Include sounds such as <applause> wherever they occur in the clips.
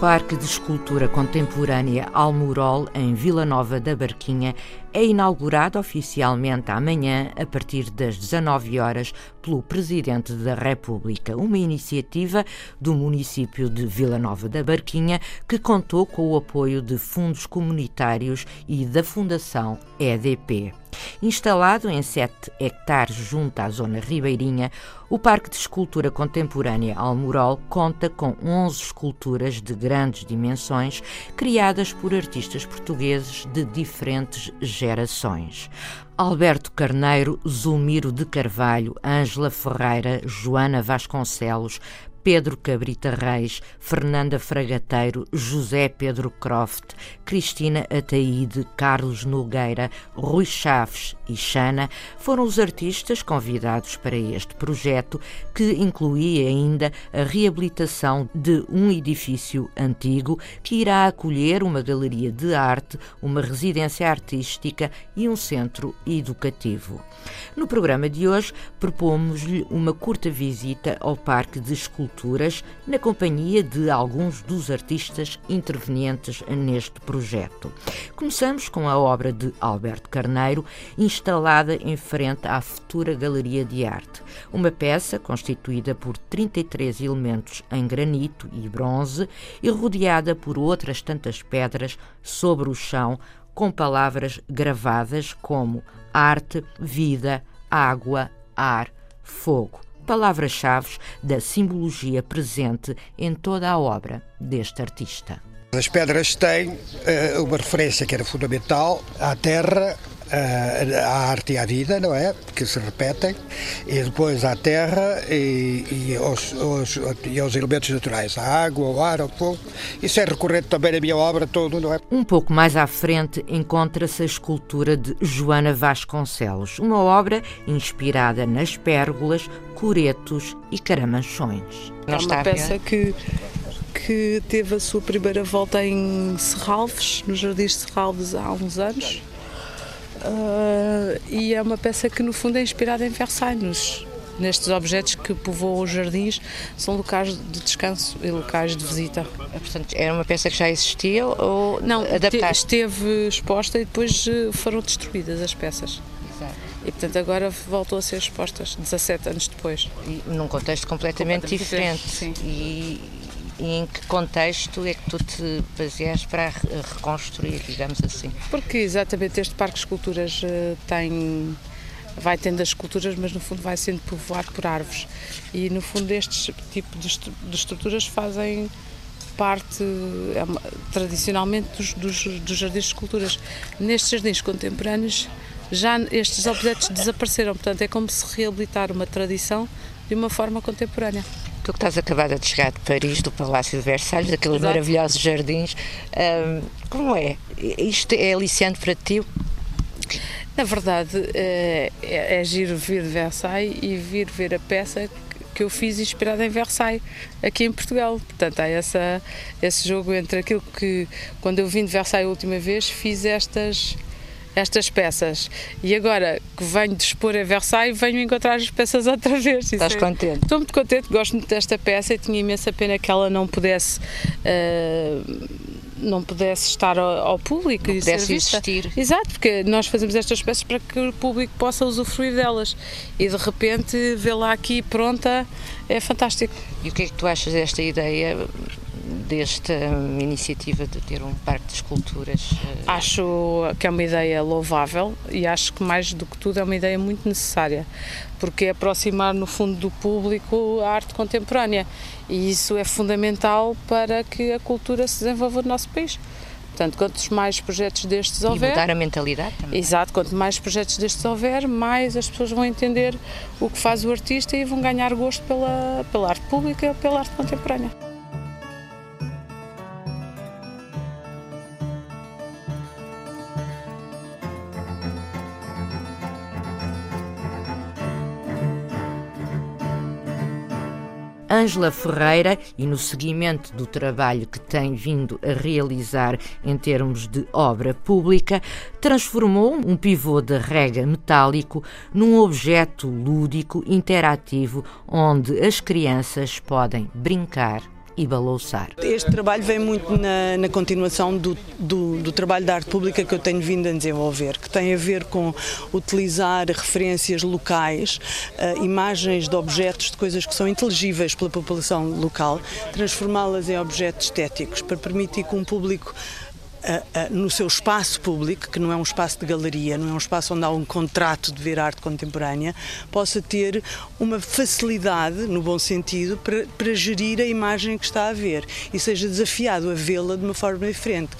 Parque de Escultura Contemporânea Almorol, em Vila Nova da Barquinha, é inaugurado oficialmente amanhã, a partir das 19 horas, pelo Presidente da República. Uma iniciativa do município de Vila Nova da Barquinha que contou com o apoio de fundos comunitários e da Fundação EDP. Instalado em 7 hectares junto à zona ribeirinha, o Parque de Escultura Contemporânea Almorol conta com 11 esculturas de grandes dimensões criadas por artistas portugueses de diferentes gerações. Alberto Carneiro, Zulmiro de Carvalho, Ângela Ferreira, Joana Vasconcelos, Pedro Cabrita Reis, Fernanda Fragateiro, José Pedro Croft, Cristina Ataíde, Carlos Nogueira, Rui Chaves e Xana foram os artistas convidados para este projeto, que incluía ainda a reabilitação de um edifício antigo que irá acolher uma galeria de arte, uma residência artística e um centro educativo. No programa de hoje, propomos-lhe uma curta visita ao Parque de Esculturas, na companhia de alguns dos artistas intervenientes neste projeto. Começamos com a obra de Alberto Carneiro, instalada em frente à futura Galeria de Arte. Uma peça constituída por 33 elementos em granito e bronze e rodeada por outras tantas pedras sobre o chão, com palavras gravadas como arte, vida, água, ar, fogo. Palavras-chave da simbologia presente em toda a obra deste artista. As pedras têm uh, uma referência que era fundamental à terra, à arte e à vida, não é? Que se repetem, e depois à terra e, e, aos, aos, e aos elementos naturais, a água, o ar, o fogo. Isso é recorrente também na minha obra toda, não é? Um pouco mais à frente encontra-se a escultura de Joana Vasconcelos, uma obra inspirada nas pérgolas, coretos e caramanchões. É uma peça que que teve a sua primeira volta em Serralves, nos Jardins de Serralves há uns anos. Uh, e é uma peça que no fundo é inspirada em Versailles. Nestes objetos que povoam os jardins são locais de descanso e locais de visita. É, portanto, era uma peça que já existia ou não? Adaptaste? Esteve exposta e depois eh, foram destruídas as peças. Exato. E portanto agora voltou a ser expostas 17 anos depois. E num contexto completamente, completamente diferente. diferente. E, e em que contexto é que tu te baseas para reconstruir, digamos assim? Porque exatamente este Parque de Esculturas uh, tem vai tendo as esculturas, mas no fundo vai sendo povoado por árvores. E no fundo estes tipo de, de estruturas fazem parte é tradicionalmente dos, dos, dos, jardins de esculturas. Nestes jardins contemporâneos já estes objetos desapareceram, portanto é como se reabilitar uma tradição de uma forma contemporânea. Tu que estás acabada de chegar de Paris, do Palácio de Versalhes, daqueles Exato. maravilhosos jardins, um, como é? Isto é aliciante para ti? Na verdade, é, é, é giro vir de Versailles e vir ver a peça que eu fiz inspirada em Versailles, aqui em Portugal. Portanto, há essa, esse jogo entre aquilo que, quando eu vim de Versailles a última vez, fiz estas estas peças. E agora que venho de expor a Versailles, venho encontrar as peças outra vez. Estás é... contente? Estou muito contente, gosto muito desta peça e tinha imensa pena que ela não pudesse. Uh, não pudesse estar ao, público não e pudesse existir. Exato, porque nós fazemos estas peças para que o público possa usufruir delas e de repente vê-la aqui pronta é fantástico. E o que é que tu achas desta ideia desta iniciativa de ter um parque de esculturas? Eh, acho que é uma ideia louvável e acho que mais do que tudo é uma ideia muito necessária, porque é aproximar no fundo do público a arte contemporânea e isso é fundamental para que a cultura se desenvolva no nosso país. Portanto, quantos mais projetos destes houver. E mudar a mentalidade também. Exato, quanto mais projetos destes houver, mais as pessoas vão entender o que faz o artista e vão ganhar gosto pela, pela arte pública e pela arte contemporânea. Ângela Ferreira e no seguimento do trabalho que tem vindo a realizar em termos de obra pública, transformou um pivô de rega metálico num objeto lúdico interativo onde as crianças podem brincar e balouçar. Este trabalho vem muito na, na continuação do, do, do, trabalho da arte pública que eu tenho vindo a desenvolver, que tem a ver com utilizar referências locais, uh, imagens de objetos, de coisas que são inteligíveis pela população local, transformá-las em objetos estéticos para permitir que um público no seu espaço público, que não é um espaço de galeria, não é um espaço onde há um contrato de ver arte contemporânea, possa ter uma facilidade, no bom sentido, para, para gerir a imagem que está a ver e seja desafiado a vê-la de uma forma diferente.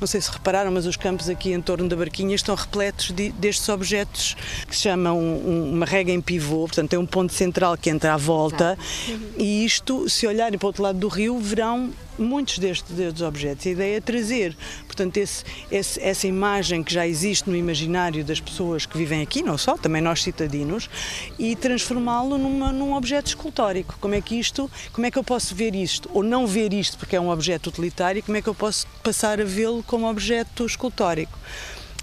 Não sei se repararam, mas os campos aqui em torno da barquinha estão repletos de, destes objetos que se chamam um, uma rega em pivô, portanto, tem um ponto central que entra à volta, e isto, se olharem para o outro lado do rio, verão muitos destes, destes objetos. A ideia é trazer, portanto, esse, esse, essa imagem que já existe no imaginário das pessoas que vivem aqui, não só, também nós citadinos, e transformá-lo num objeto escultórico. Como é que isto, como é que eu posso ver isto? Ou não ver isto porque é um objeto utilitário, como é que eu posso passar a vê-lo como objeto escultórico?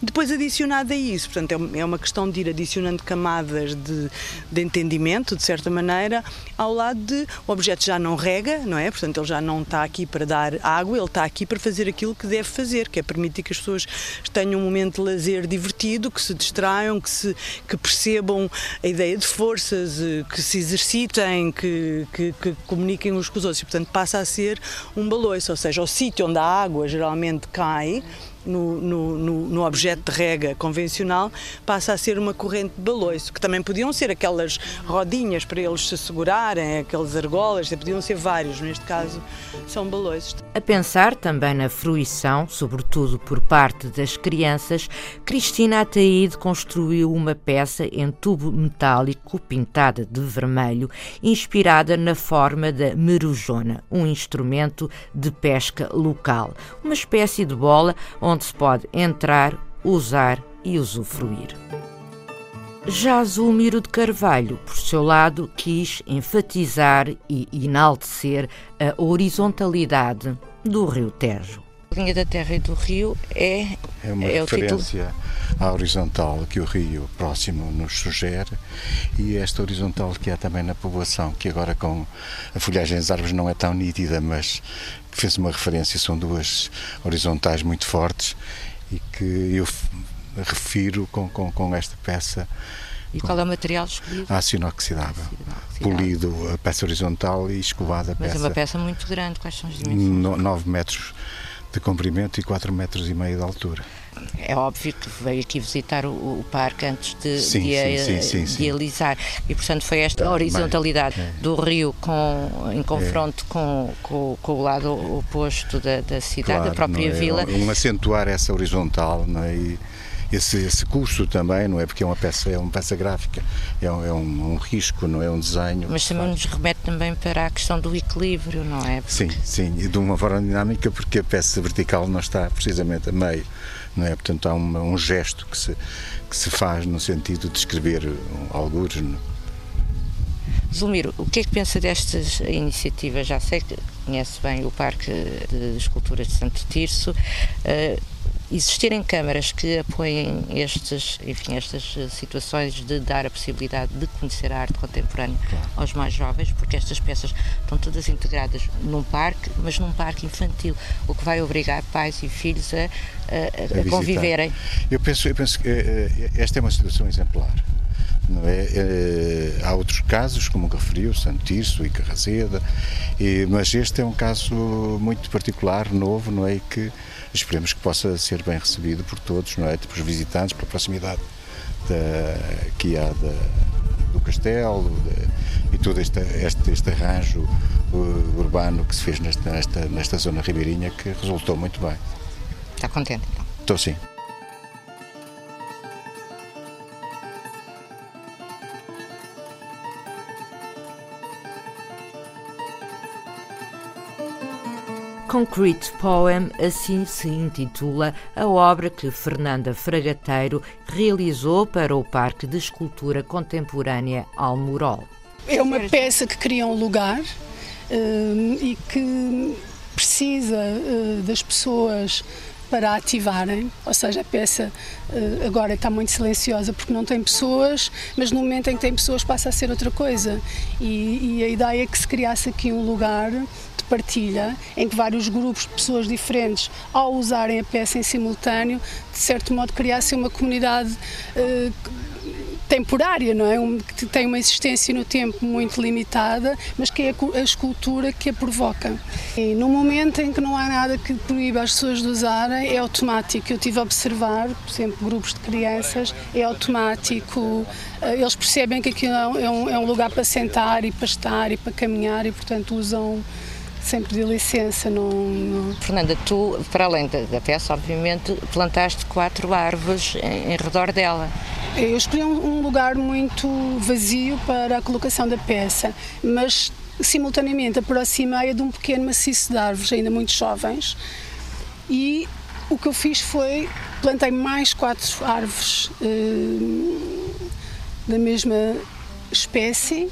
Depois, adicionado a isso, portanto, é, é uma questão de ir adicionando camadas de, de entendimento, de certa maneira, ao lado de o objeto já não rega, não é? Portanto, ele já não está aqui para dar água, ele está aqui para fazer aquilo que deve fazer, que é permitir que as pessoas tenham um momento de lazer divertido, que se distraiam, que, se, que percebam a ideia de forças, eh, que se exercitem, que, que, que comuniquem uns com os outros. E, portanto, passa a ser um baloiço, ou seja, o sítio onde a água geralmente cai no, no, no, no, objeto de rega convencional, passa a ser uma corrente de baloiço, que também podiam ser aquelas rodinhas para eles se segurarem, aqueles argolas, podiam ser vários, neste caso são baloiços. A pensar também na fruição, sobretudo por parte das crianças, Cristina Ataíde construiu uma peça em tubo metálico pintada de vermelho, inspirada na forma da merujona, um instrumento de pesca local, uma espécie de bola onde onde se pode entrar, usar e usufruir. Já Zulmiro de Carvalho, por seu lado, quis enfatizar e enaltecer a horizontalidade do Rio Tejo. A linha da terra e do rio é, é uma é referência à horizontal que o rio próximo nos sugere e esta horizontal que há também na povoação, que agora com a folhagem das árvores não é tão nítida, mas fez uma referência, são duas horizontais muito fortes e que eu refiro com, com, com esta peça. E qual é o material escolhido? Aço inoxidável. Polido a peça horizontal e escovada a peça. Mas é uma peça muito grande, quais são as dimensões? 9 metros de comprimento e 4 metros e meio de altura. É óbvio que veio aqui visitar o, o parque antes de, sim, de, sim, sim, de alisar e portanto foi esta tá, horizontalidade é. do rio com, em confronto é. com, com, com, o lado oposto da, da cidade, claro, da própria é? vila. Um acentuar essa horizontal não é? E, esse, esse custo também, não é? Porque é uma peça, é uma peça gráfica, é um, é um, um risco, não é um desenho. Mas também nos remete também para a questão do equilíbrio, não é? Porque... Sim, sim, e de uma forma dinâmica, porque a peça vertical não está precisamente a meio, não é? Portanto, há um, um gesto que se, que se faz no sentido de escrever algures. Não? Zulmiro, o que é que pensa destas iniciativas? Já sei que conhece bem o Parque de Esculturas de Santo Tirso. Uh, existirem câmaras que apoiem estes, enfim, estas eh, situações de dar a possibilidade de conhecer a arte contemporânea claro. aos mais jovens, porque estas peças estão todas integradas num parque, mas num parque infantil, o que vai obrigar pais e filhos a, a, a, a conviverem. Eu penso, eu penso que eh, esta é uma situação exemplar. É? é? há outros casos, como referiu, Santirso e Carraceda, mas este é um caso muito particular, novo, não é? E que esperemos que possa ser bem recebido por todos, não é? Pelos visitantes, pela proximidade da, que há da, do castelo de, e todo este, este, este arranjo uh, urbano que se fez nesta, nesta, nesta zona ribeirinha que resultou muito bem. Está contente então? Estou sim. Concrete Poem, assim se intitula a obra que Fernanda Fragateiro realizou para o Parque de Escultura Contemporânea Almorol. É uma peça que cria um lugar e que precisa das pessoas para ativarem, ou seja, a peça uh, agora está muito silenciosa porque não tem pessoas, mas no momento em que tem pessoas passa a ser outra coisa. E, e a ideia é que se criasse aqui um lugar partilha em que vários grupos de pessoas diferentes, ao usarem a peça em simultâneo, de certo modo criassem uma comunidade. Uh, temporária, não é? Um, que tem uma existência no tempo muito limitada, mas que é a escultura que a provoca. E no momento em que não há nada que proíba as pessoas de usarem, é automático. Eu tive a observar, por exemplo, grupos de crianças, é automático. Eh, eles percebem que aquilo é um, é um lugar para sentar e para estar e para caminhar e, portanto, usam sem pedir licença. Não, não... Fernanda, tu, para além da, peça, obviamente, plantaste quatro árvores em, em redor dela. Eu escolhi um, um lugar muito vazio para a colocação da peça, mas simultaneamente aproximei-a de um pequeno maciço de árvores, ainda muito jovens, e o que eu fiz foi plantei mais quatro árvores eh, da mesma espécie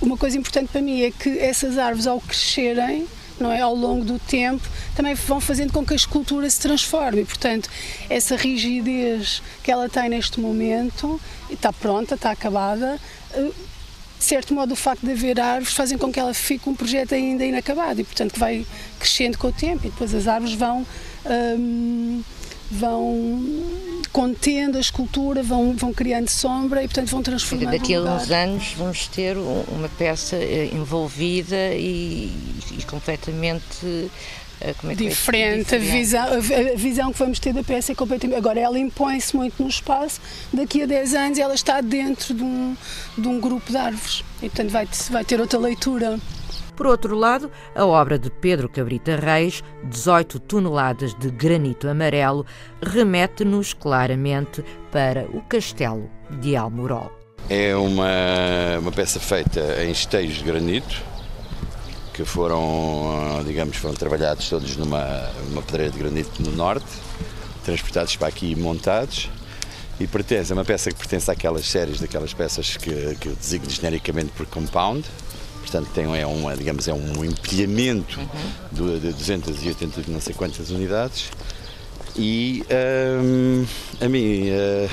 uma coisa importante para mim é que essas árvores ao crescerem não é ao longo do tempo também vão fazendo com que a escultura se transforme. Portanto essa rigidez que ela tem neste momento está pronta está acabada. Eh, de certo modo o facto de haver árvores fazem com que ela fique um projeto ainda inacabado e portanto que vai crescendo com o tempo e depois as árvores vão hum, vão contendo a escultura, vão, vão criando sombra e, portanto, vão transformando. Daqui a uns anos vamos ter uma peça eh, envolvida e, e completamente. Eh, é diferente, é? A, visão, a visão que vamos ter da peça é completamente. Agora, ela impõe-se muito no espaço, daqui a 10 anos ela está dentro de um, de um grupo de árvores e, portanto, vai, vai ter outra leitura. Por outro lado, a obra de Pedro Cabrita Reis, 18 toneladas de granito amarelo, remete-nos claramente para o castelo de Almorol. É uma, uma peça feita em esteios de granito, que foram, digamos, foram trabalhados todos numa, pedreira de granito no norte, transportados para aqui e montados e pertence, é uma peça que pertence àquelas séries daquelas peças que, que eu designo genericamente por compound, portanto tem, é, uma, digamos, é um empilhamento uhum. de 280 não sei quantas unidades e um, a mim uh,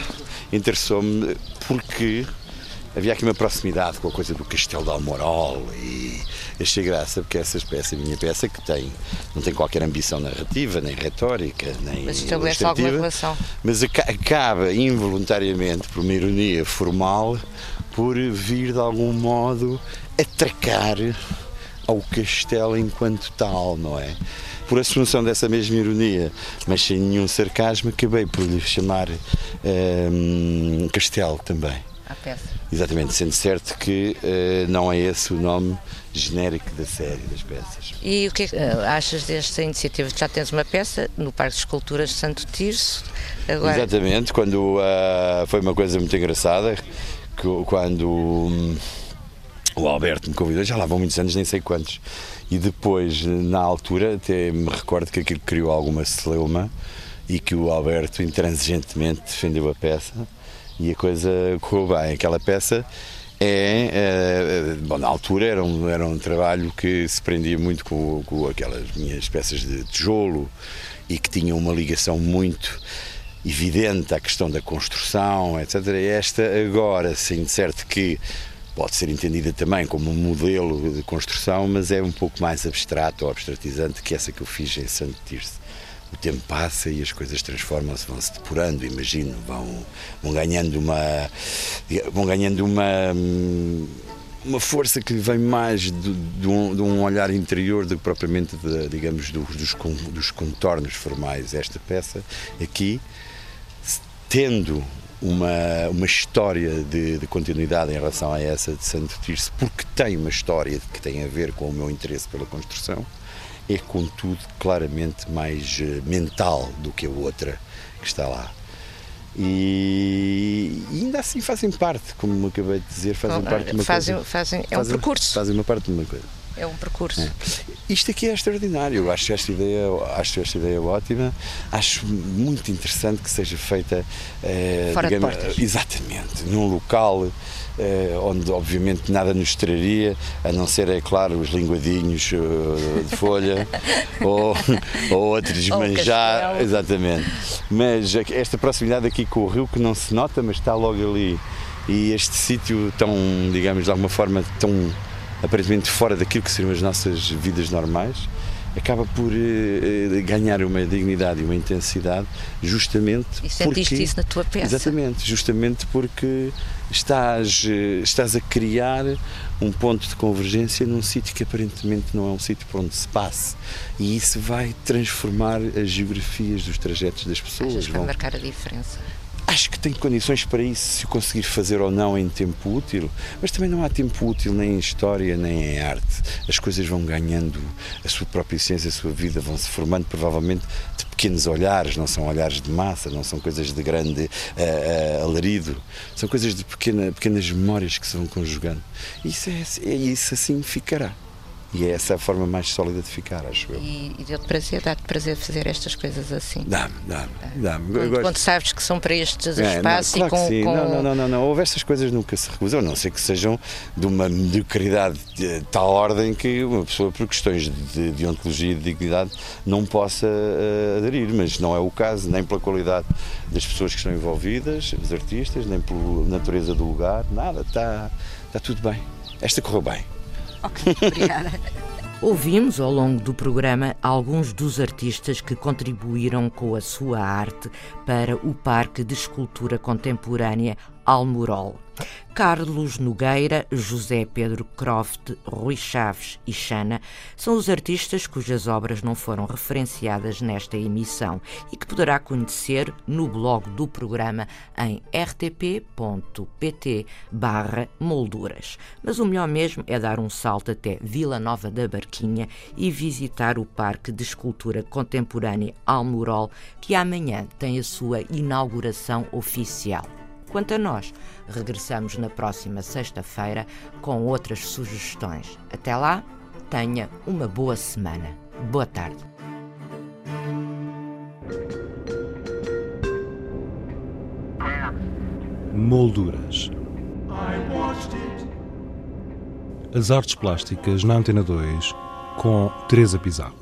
interessou-me porque havia aqui uma proximidade com a coisa do Castelo de Almorol e achei graça porque essa peça, a minha peça, que tem, não tem qualquer ambição narrativa, nem retórica, nem mas estabelece alguma relação. Mas acaba involuntariamente, por uma ironia formal, por vir de algum modo atracar ao castelo enquanto tal, não é? Por assunção dessa mesma ironia, mas sem nenhum sarcasmo, acabei por lhe chamar um, castelo também. A peça. Exatamente, sendo certo que uh, não é esse o nome genérico da série das peças. E o que é que uh, achas desta iniciativa? Já tens uma peça no Parque de Esculturas de Santo Tirso. Agora... Exatamente, quando uh, foi uma coisa muito engraçada, que, quando. Um, o Alberto me convidou, já lá vão muitos anos, nem sei quantos. E depois, na altura, até me recordo que aquilo criou alguma celeuma e que o Alberto intransigentemente defendeu a peça e a coisa correu bem. Aquela peça é, é, bom, na altura era um, era um trabalho que se prendia muito com, com aquelas minhas peças de tijolo e que tinha uma ligação muito evidente à questão da construção, etc. Esta agora, sim, certo que pode ser entendida também como um modelo de construção, mas é um pouco mais abstrato ou abstratizante que essa que eu fiz em Santo Tirso. O tempo passa e as coisas transformam-se, vão se depurando, imagino, vão, vão ganhando uma vão ganhando uma uma força que vem mais de, de, um, de um, olhar interior do que propriamente, de, digamos, dos, dos contornos formais. Esta peça aqui, tendo uma, uma história de, de, continuidade em relação a essa de Santo Tirso, porque tem uma história que tem a ver com o meu interesse pela construção, é contudo claramente mais eh, mental do que a outra que está lá. E, e ainda assim fazem parte, como acabei de dizer, fazem parte de uma fazem, coisa. Fazem, é um percurso. Fazem uma parte de uma coisa. É um percurso. É. Isto aqui é extraordinário, acho esta ideia, acho esta ideia ótima, acho muito interessante que seja feita eh, Fora digamos, de exatamente, num local eh, onde obviamente nada nos traria, a não ser, é claro, os linguadinhos uh, de folha <laughs> ou, ou outros manjar, exatamente. Mas esta proximidade aqui com o rio que não se nota, mas está logo ali e este sítio tão, digamos, de alguma forma tão aparentemente fora daquilo que seriam as nossas vidas normais, acaba por uh, ganhar uma dignidade e uma intensidade justamente e sentiste porque, isso na tua peça. Exatamente justamente porque estás eh, estás a criar um ponto de convergência num sítio que aparentemente não é um sítio por onde se passe. E isso vai transformar as geografias dos trajetos das pessoas Achas vai marcar a diferença Acho que tem condições para isso, se conseguir fazer ou não em tempo útil, mas também não há tempo útil nem em história nem em arte. As coisas vão ganhando a sua própria essência, a sua vida, vão se formando provavelmente de pequenos olhares, não são olhares de massa, não são coisas de grande uh, uh, alarido, são coisas de pequena, pequenas memórias que se vão conjugando. Isso, é, é isso assim ficará. E é essa a forma mais sólida de ficar, acho eu. E, e deu-te prazer, dá-te prazer fazer estas coisas assim? Dá-me, dá-me. Dá quando, quando, sabes que são para estes é, espaços não, claro e com, sim. com... Não, não, não, não, Houve estas coisas nunca se recusam, a não ser que sejam de uma mediocridade de tal ordem que uma pessoa, por questões de, de ontologia e de dignidade, não possa uh, aderir. Mas não é o caso, nem pela qualidade das pessoas que estão envolvidas, os artistas, nem pela natureza do lugar, nada. Está, está tudo bem. Esta correu bem. Ok, <laughs> obrigada. Ouvimos ao longo do programa alguns dos artistas que contribuíram com a sua arte para o Parque de Escultura Contemporânea Almorol. Carlos Nogueira, José Pedro Croft, Rui Chaves e Xana são os artistas cujas obras não foram referenciadas nesta emissão e que poderá conhecer no blog do programa em rtp.pt molduras. Mas o melhor mesmo é dar um salto até Vila Nova da Barquinha e visitar o Parque de Escultura Contemporânea Almorol, que amanhã tem a sua inauguração oficial. Quanto a nós, regressamos na próxima sexta-feira com outras sugestões. Até lá, tenha uma boa semana. Boa tarde. Molduras. As artes plásticas na Antena 2 com Teresa Pizarro.